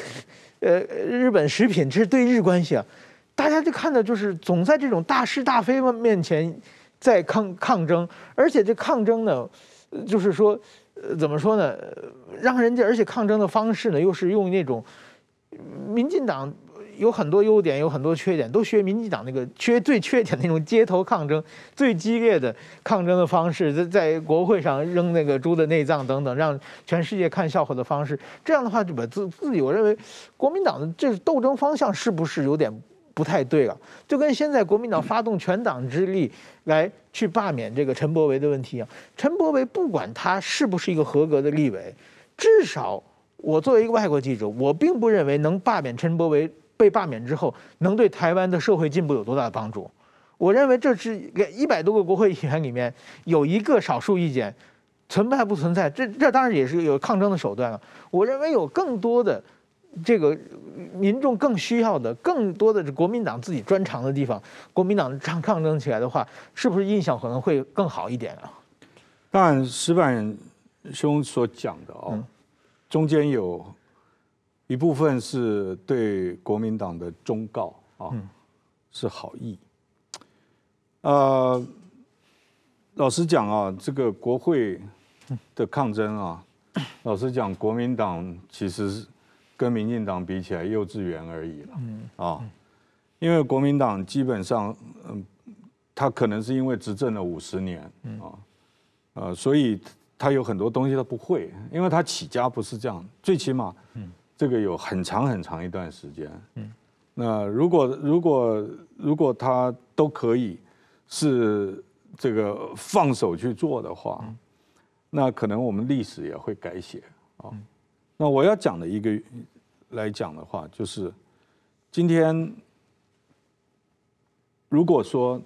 呃日本食品这是对日关系啊。大家就看到就是总在这种大是大非面前，在抗抗争，而且这抗争呢，就是说，怎么说呢？让人家，而且抗争的方式呢，又是用那种民进党。有很多优点，有很多缺点，都学民进党那个缺最缺点那种街头抗争、最激烈的抗争的方式，在在国会上扔那个猪的内脏等等，让全世界看笑话的方式。这样的话，就把自自己，我认为国民党的这斗争方向是不是有点不太对了？就跟现在国民党发动全党之力来去罢免这个陈柏惟的问题一样，陈柏惟不管他是不是一个合格的立委，至少我作为一个外国记者，我并不认为能罢免陈柏惟。被罢免之后，能对台湾的社会进步有多大的帮助？我认为这是一百多个国会议员里面有一个少数意见，存在不存在？这这当然也是有抗争的手段了。我认为有更多的这个民众更需要的，更多的是国民党自己专长的地方，国民党抗抗争起来的话，是不是印象可能会更好一点啊？当然，石板兄所讲的哦，嗯、中间有。一部分是对国民党的忠告啊，是好意。呃，老实讲啊，这个国会的抗争啊，老实讲，国民党其实跟民进党比起来幼稚园而已了嗯啊。因为国民党基本上，嗯，他可能是因为执政了五十年啊，呃，所以他有很多东西他不会，因为他起家不是这样，最起码，这个有很长很长一段时间，嗯，那如果如果如果他都可以是这个放手去做的话，那可能我们历史也会改写啊。那我要讲的一个来讲的话，就是今天如果说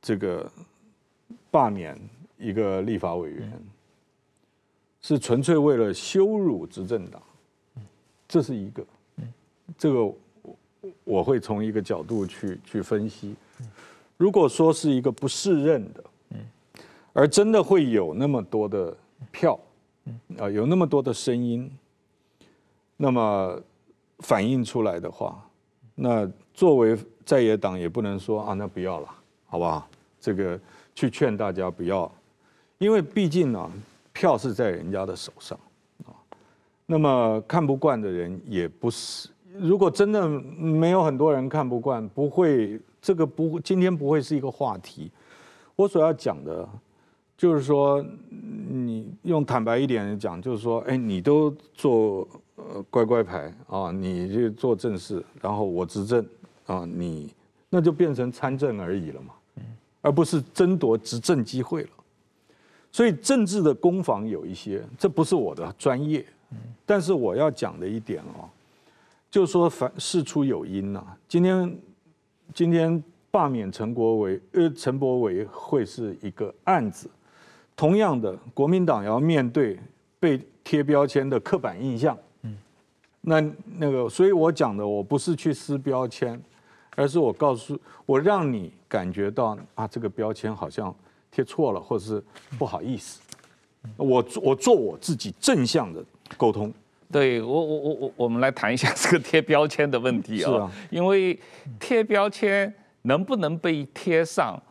这个罢免一个立法委员是纯粹为了羞辱执政党。这是一个，这个我会从一个角度去去分析。如果说是一个不适任的，而真的会有那么多的票，啊，有那么多的声音，那么反映出来的话，那作为在野党也不能说啊，那不要了，好不好？这个去劝大家不要，因为毕竟呢，票是在人家的手上。那么看不惯的人也不是，如果真的没有很多人看不惯，不会这个不今天不会是一个话题。我所要讲的，就是说，你用坦白一点讲，就是说，哎，你都做呃乖乖牌啊，你就做正事，然后我执政啊，你那就变成参政而已了嘛，而不是争夺执政机会了。所以政治的攻防有一些，这不是我的专业。但是我要讲的一点哦，就是说凡事出有因呐。今天今天罢免陈国维呃陈柏惟会是一个案子，同样的国民党要面对被贴标签的刻板印象。嗯，那那个所以我讲的我不是去撕标签，而是我告诉我让你感觉到啊这个标签好像贴错了，或者是不好意思。我我做我自己正向的。沟通，对我我我我我们来谈一下这个贴标签的问题啊，因为贴标签能不能被贴上，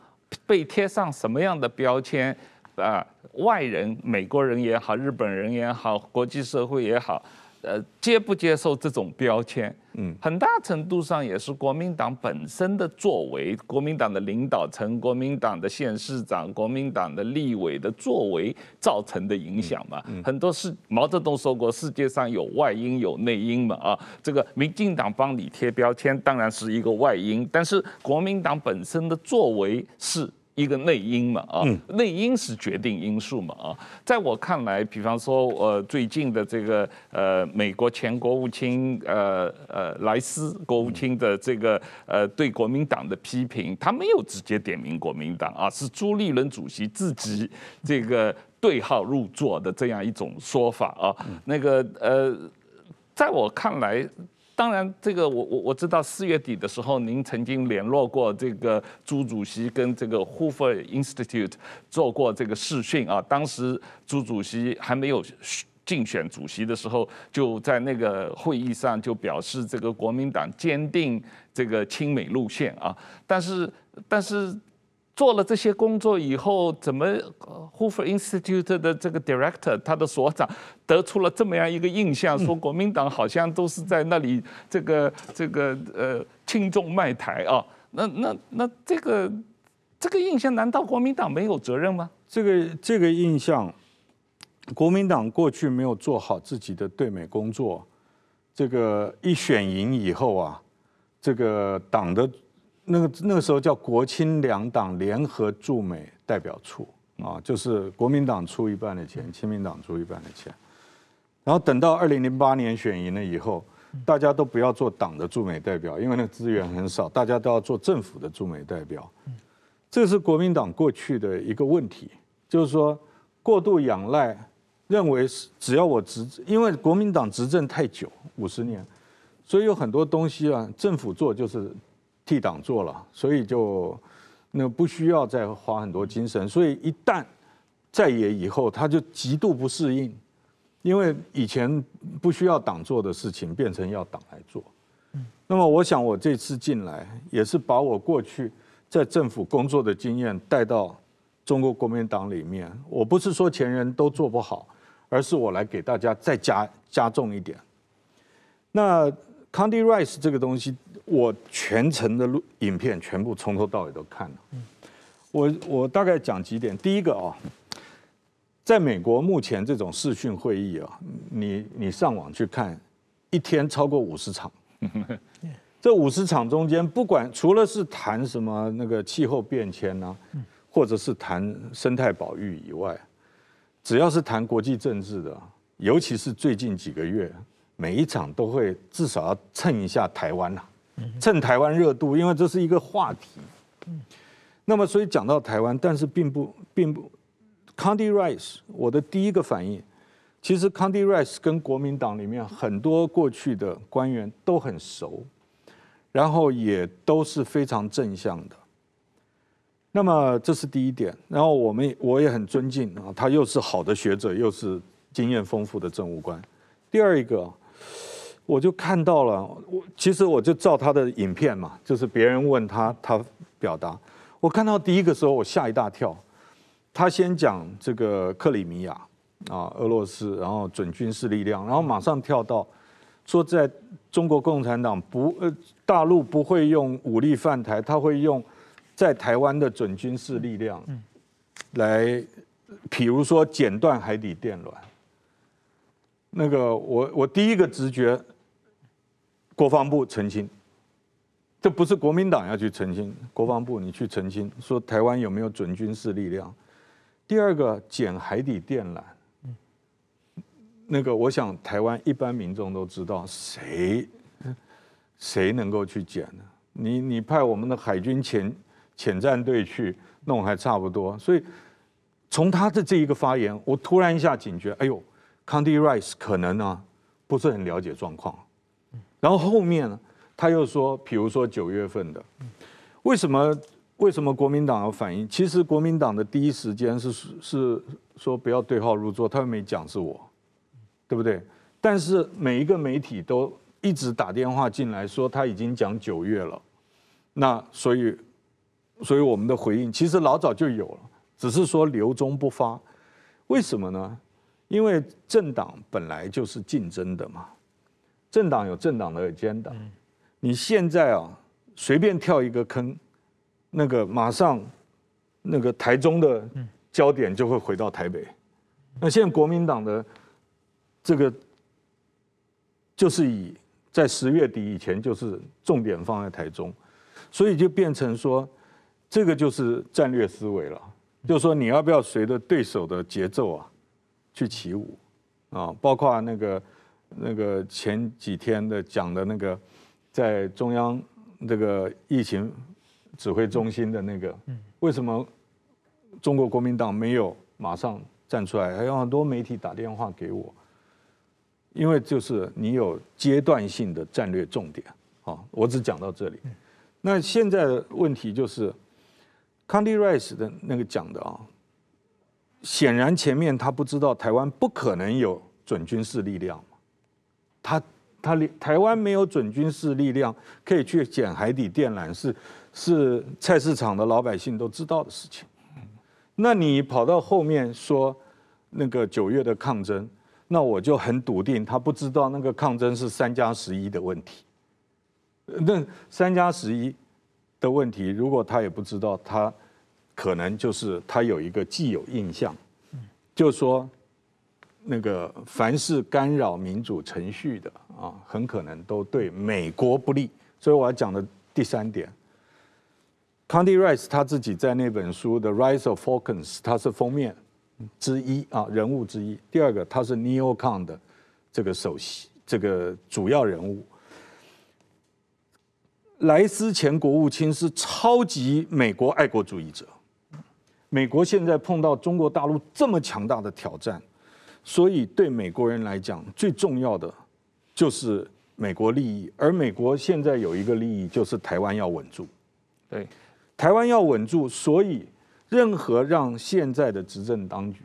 被贴上什么样的标签啊？外人，美国人也好，日本人也好，国际社会也好。呃，接不接受这种标签？嗯，很大程度上也是国民党本身的作为，国民党的领导层、国民党的县市长、国民党的立委的作为造成的影响嘛。嗯，很多是毛泽东说过，世界上有外因有内因嘛。啊，这个民进党帮你贴标签，当然是一个外因，但是国民党本身的作为是。一个内因嘛啊，内因是决定因素嘛啊，在我看来，比方说呃最近的这个呃美国前国务卿呃呃莱斯国务卿的这个呃对国民党的批评，他没有直接点名国民党啊，是朱立伦主席自己这个对号入座的这样一种说法啊，那个呃在我看来。当然，这个我我我知道，四月底的时候，您曾经联络过这个朱主席，跟这个 Hoover Institute 做过这个视讯啊。当时朱主席还没有竞选主席的时候，就在那个会议上就表示，这个国民党坚定这个亲美路线啊。但是，但是。做了这些工作以后，怎么 Hoover Institute 的这个 director，他的所长得出了这么样一个印象，说国民党好像都是在那里这个这个呃轻重卖台啊？那那那这个这个印象，难道国民党没有责任吗？这个这个印象，国民党过去没有做好自己的对美工作，这个一选赢以后啊，这个党的。那个那个时候叫国亲两党联合驻美代表处啊，就是国民党出一半的钱，亲民党出一半的钱。然后等到二零零八年选赢了以后，大家都不要做党的驻美代表，因为那个资源很少，大家都要做政府的驻美代表。这是国民党过去的一个问题，就是说过度仰赖，认为是只要我执，因为国民党执政太久，五十年，所以有很多东西啊，政府做就是。替党做了，所以就那不需要再花很多精神。所以一旦在野以后，他就极度不适应，因为以前不需要党做的事情，变成要党来做。那么我想，我这次进来也是把我过去在政府工作的经验带到中国国民党里面。我不是说前人都做不好，而是我来给大家再加加重一点。那 Condi Rice 这个东西。我全程的录影片全部从头到尾都看了。我我大概讲几点。第一个啊，在美国目前这种视讯会议啊，你你上网去看，一天超过五十场。(laughs) 这五十场中间，不管除了是谈什么那个气候变迁呢，或者是谈生态保育以外，只要是谈国际政治的，尤其是最近几个月，每一场都会至少要蹭一下台湾呐。趁台湾热度，因为这是一个话题。那么，所以讲到台湾，但是并不并不，Condi Rice，我的第一个反应，其实 Condi Rice 跟国民党里面很多过去的官员都很熟，然后也都是非常正向的。那么这是第一点，然后我们我也很尊敬啊，他又是好的学者，又是经验丰富的政务官。第二一个。我就看到了，我其实我就照他的影片嘛，就是别人问他，他表达。我看到第一个时候，我吓一大跳。他先讲这个克里米亚啊，俄罗斯，然后准军事力量，然后马上跳到说，在中国共产党不呃大陆不会用武力犯台，他会用在台湾的准军事力量来，譬如说剪断海底电缆。那个我我第一个直觉。国防部澄清，这不是国民党要去澄清，国防部你去澄清，说台湾有没有准军事力量。第二个，捡海底电缆，那个我想台湾一般民众都知道，谁谁能够去捡呢？你你派我们的海军潜潜战队去弄还差不多。所以从他的这一个发言，我突然一下警觉，哎呦，Condi Rice 可能呢不是很了解状况。然后后面呢，他又说，比如说九月份的，为什么为什么国民党要反应？其实国民党的第一时间是是说不要对号入座，他又没讲是我，对不对？但是每一个媒体都一直打电话进来说他已经讲九月了，那所以所以我们的回应其实老早就有了，只是说留中不发，为什么呢？因为政党本来就是竞争的嘛。政党有政党的 agenda，你现在啊随便跳一个坑，那个马上那个台中的焦点就会回到台北。那现在国民党的这个就是以在十月底以前就是重点放在台中，所以就变成说这个就是战略思维了，就是说你要不要随着对手的节奏啊去起舞。啊，包括那个。那个前几天的讲的那个，在中央这个疫情指挥中心的那个，为什么中国国民党没有马上站出来？还有很多媒体打电话给我，因为就是你有阶段性的战略重点。好，我只讲到这里。那现在的问题就是，Condi Rice 的那个讲的啊，显然前面他不知道台湾不可能有准军事力量。他他连台湾没有准军事力量可以去捡海底电缆，是是菜市场的老百姓都知道的事情。那你跑到后面说那个九月的抗争，那我就很笃定他不知道那个抗争是三加十一的问题。那三加十一的问题，如果他也不知道，他可能就是他有一个既有印象，就说那个凡是干扰民主程序的啊，很可能都对美国不利。所以我要讲的第三点。Condi Rice 他自己在那本书《The Rise of Falcons》，他是封面之一啊，人物之一。第二个，他是 Neocon 的这个首席，这个主要人物。莱斯前国务卿是超级美国爱国主义者。美国现在碰到中国大陆这么强大的挑战，所以对美国人来讲，最重要的就是美国利益。而美国现在有一个利益，就是台湾要稳住。对。台湾要稳住，所以任何让现在的执政当局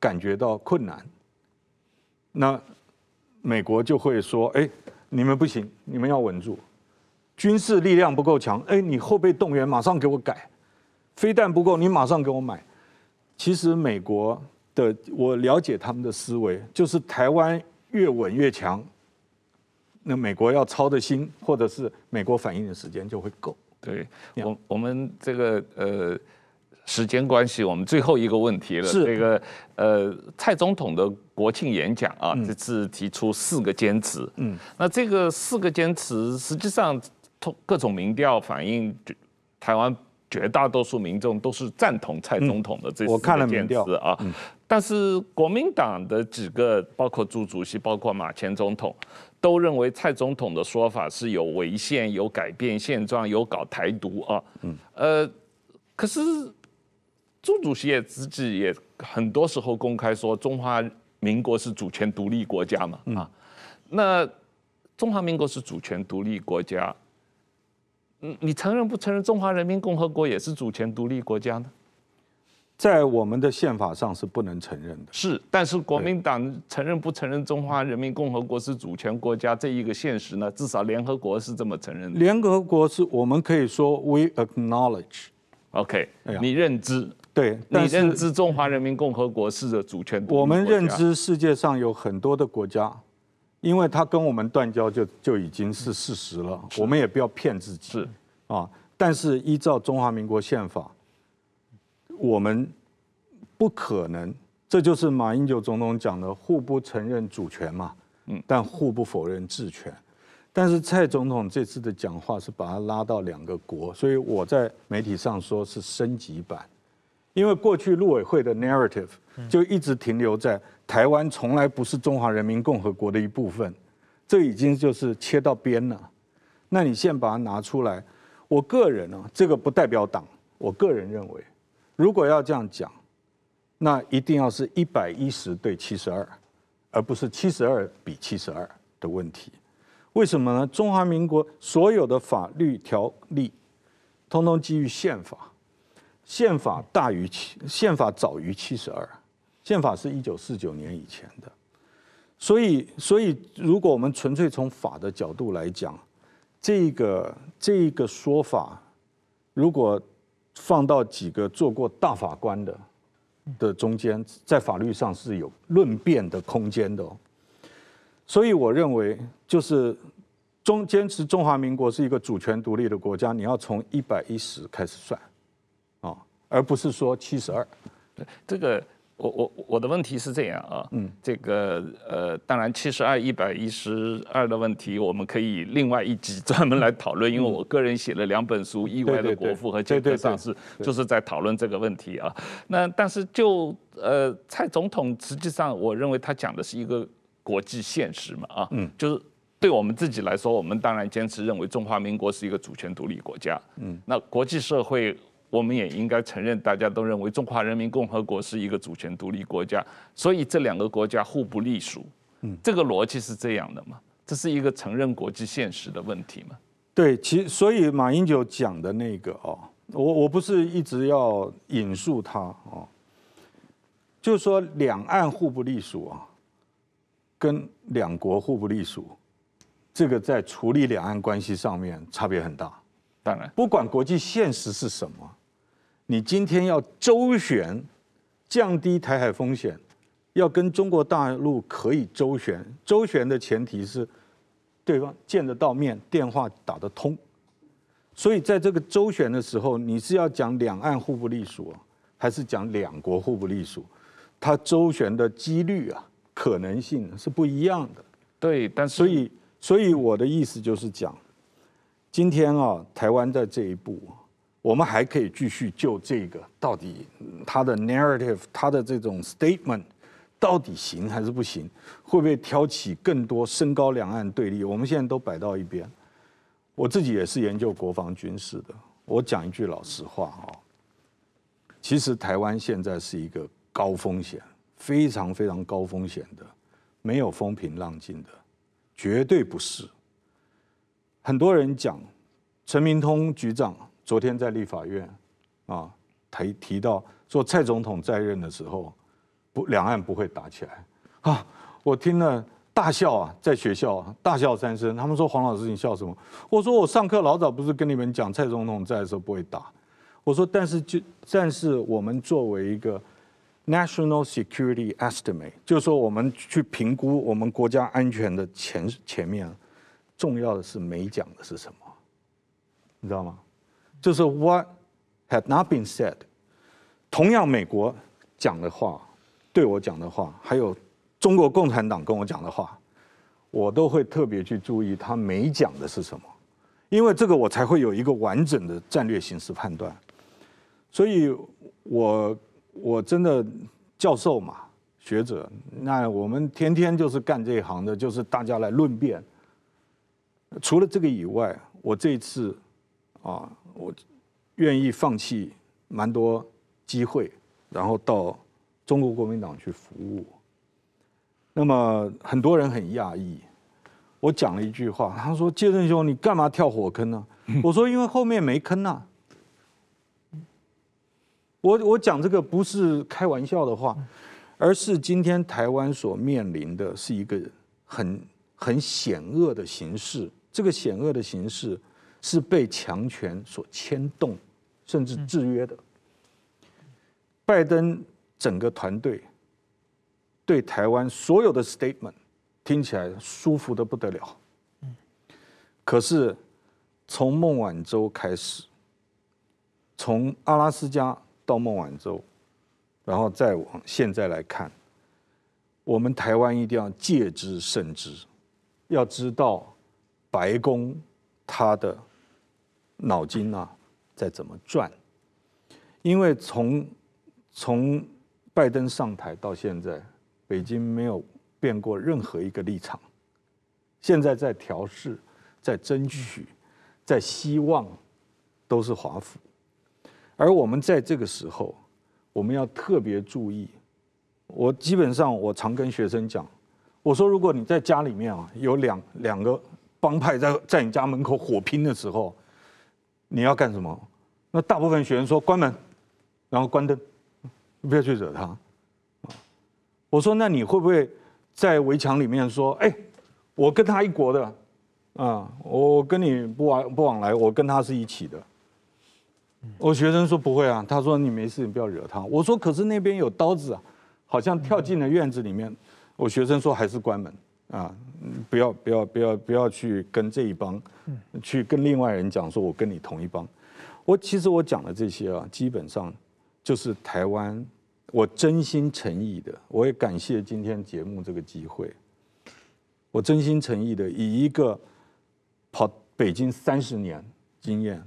感觉到困难，那美国就会说：“哎，你们不行，你们要稳住，军事力量不够强，哎，你后备动员马上给我改，飞弹不够，你马上给我买。”其实美国的，我了解他们的思维，就是台湾越稳越强，那美国要操的心，或者是美国反应的时间就会够。对我，我们这个呃时间关系，我们最后一个问题了。是这个呃蔡总统的国庆演讲啊，这次提出四个坚持。嗯，那这个四个坚持，实际上通各种民调反映，台湾绝大多数民众都是赞同蔡总统的这四个坚持啊。我看了民调啊，但是国民党的几个，包括朱主席，包括马前总统。都认为蔡总统的说法是有违宪、有改变现状、有搞台独啊。嗯。呃，可是朱主席也自己也很多时候公开说中华民国是主权独立国家嘛。啊。那中华民国是主权独立国家，嗯，你承认不承认中华人民共和国也是主权独立国家呢？在我们的宪法上是不能承认的，是，但是国民党承认不承认中华人民共和国是主权国家这一个现实呢？至少联合国是这么承认的。联合国是我们可以说 we acknowledge，OK，你认知，对，你认知中华人民共和国是的主权。我们认知世界上有很多的国家，因为他跟我们断交就就已经是事实了，我们也不要骗自己。是啊，但是依照中华民国宪法。我们不可能，这就是马英九总统讲的，互不承认主权嘛，嗯，但互不否认治权。但是蔡总统这次的讲话是把它拉到两个国，所以我在媒体上说是升级版，因为过去陆委会的 narrative 就一直停留在台湾从来不是中华人民共和国的一部分，这已经就是切到边了。那你现在把它拿出来，我个人呢，这个不代表党，我个人认为。如果要这样讲，那一定要是一百一十对七十二，而不是七十二比七十二的问题。为什么呢？中华民国所有的法律条例，通通基于宪法，宪法大于七，宪法早于七十二，宪法是一九四九年以前的。所以，所以如果我们纯粹从法的角度来讲，这个这个说法，如果放到几个做过大法官的的中间，在法律上是有论辩的空间的。所以我认为，就是中坚持中华民国是一个主权独立的国家，你要从一百一十开始算，啊，而不是说七十二。这个。我我我的问题是这样啊，嗯，这个呃，当然七十二一百一十二的问题，我们可以另外一集 (laughs) 专门来讨论，因为我个人写了两本书，《意外的国父》和《杰克上市》，就是在讨论这个问题啊。那但是就呃，蔡总统实际上，我认为他讲的是一个国际现实嘛，啊，嗯，就是对我们自己来说，我们当然坚持认为中华民国是一个主权独立国家，嗯，那国际社会。我们也应该承认，大家都认为中华人民共和国是一个主权独立国家，所以这两个国家互不隶属。嗯，这个逻辑是这样的嘛？这是一个承认国际现实的问题嘛？对，其所以马英九讲的那个哦，我我不是一直要引述他哦，就是说两岸互不隶属啊，跟两国互不隶属这个在处理两岸关系上面差别很大。当然，不管国际现实是什么，你今天要周旋，降低台海风险，要跟中国大陆可以周旋，周旋的前提是对方见得到面，电话打得通。所以在这个周旋的时候，你是要讲两岸互不隶属，还是讲两国互不隶属？它周旋的几率啊，可能性是不一样的。对，但是所以，所以我的意思就是讲，今天啊，台湾在这一步，我们还可以继续就这个到底它的 narrative，它的这种 statement 到底行还是不行？会不会挑起更多升高两岸对立？我们现在都摆到一边。我自己也是研究国防军事的，我讲一句老实话哈，其实台湾现在是一个高风险、非常非常高风险的。没有风平浪静的，绝对不是。很多人讲，陈明通局长昨天在立法院啊提提到说，蔡总统在任的时候，不两岸不会打起来啊！我听了大笑啊，在学校大笑三声。他们说黄老师你笑什么？我说我上课老早不是跟你们讲，蔡总统在的时候不会打。我说但是就但是我们作为一个。National Security Estimate，就是说我们去评估我们国家安全的前前面，重要的是没讲的是什么，你知道吗？就是 What had not been said。同样，美国讲的话，对我讲的话，还有中国共产党跟我讲的话，我都会特别去注意他没讲的是什么，因为这个我才会有一个完整的战略形势判断。所以我。我真的教授嘛，学者，那我们天天就是干这一行的，就是大家来论辩。除了这个以外，我这一次啊，我愿意放弃蛮多机会，然后到中国国民党去服务。那么很多人很讶异，我讲了一句话，他说：“介胜兄，你干嘛跳火坑呢？”我说：“因为后面没坑呐。”我我讲这个不是开玩笑的话，而是今天台湾所面临的是一个很很险恶的形势。这个险恶的形势是被强权所牵动，甚至制约的。拜登整个团队对台湾所有的 statement 听起来舒服的不得了。可是从孟晚舟开始，从阿拉斯加。到孟晚舟，然后再往现在来看，我们台湾一定要戒之慎之，要知道白宫他的脑筋啊在怎么转，因为从从拜登上台到现在，北京没有变过任何一个立场，现在在调试，在争取，在希望，都是华府。而我们在这个时候，我们要特别注意。我基本上我常跟学生讲，我说如果你在家里面啊有两两个帮派在在你家门口火拼的时候，你要干什么？那大部分学生说关门，然后关灯，不要去惹他。我说那你会不会在围墙里面说，哎，我跟他一国的，啊，我跟你不往不往来，我跟他是一起的。我学生说不会啊，他说你没事，你不要惹他。我说可是那边有刀子啊，好像跳进了院子里面。我学生说还是关门啊，不要不要不要不要去跟这一帮，去跟另外人讲说我跟你同一帮。我其实我讲的这些啊，基本上就是台湾，我真心诚意的，我也感谢今天节目这个机会，我真心诚意的以一个跑北京三十年经验。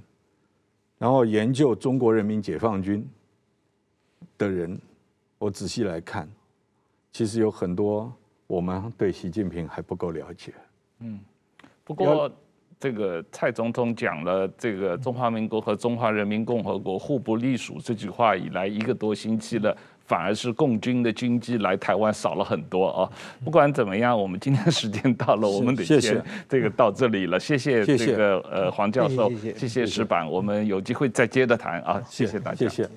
然后研究中国人民解放军的人，我仔细来看，其实有很多我们对习近平还不够了解。嗯，不过这个蔡总统讲了这个中华民国和中华人民共和国互不隶属这句话以来一个多星期了。反而是共军的军机来台湾少了很多啊！不管怎么样，我们今天时间到了，我们得先这个到这里了。谢谢这个呃黄教授，谢谢石板，我们有机会再接着谈啊！谢谢大家，谢谢。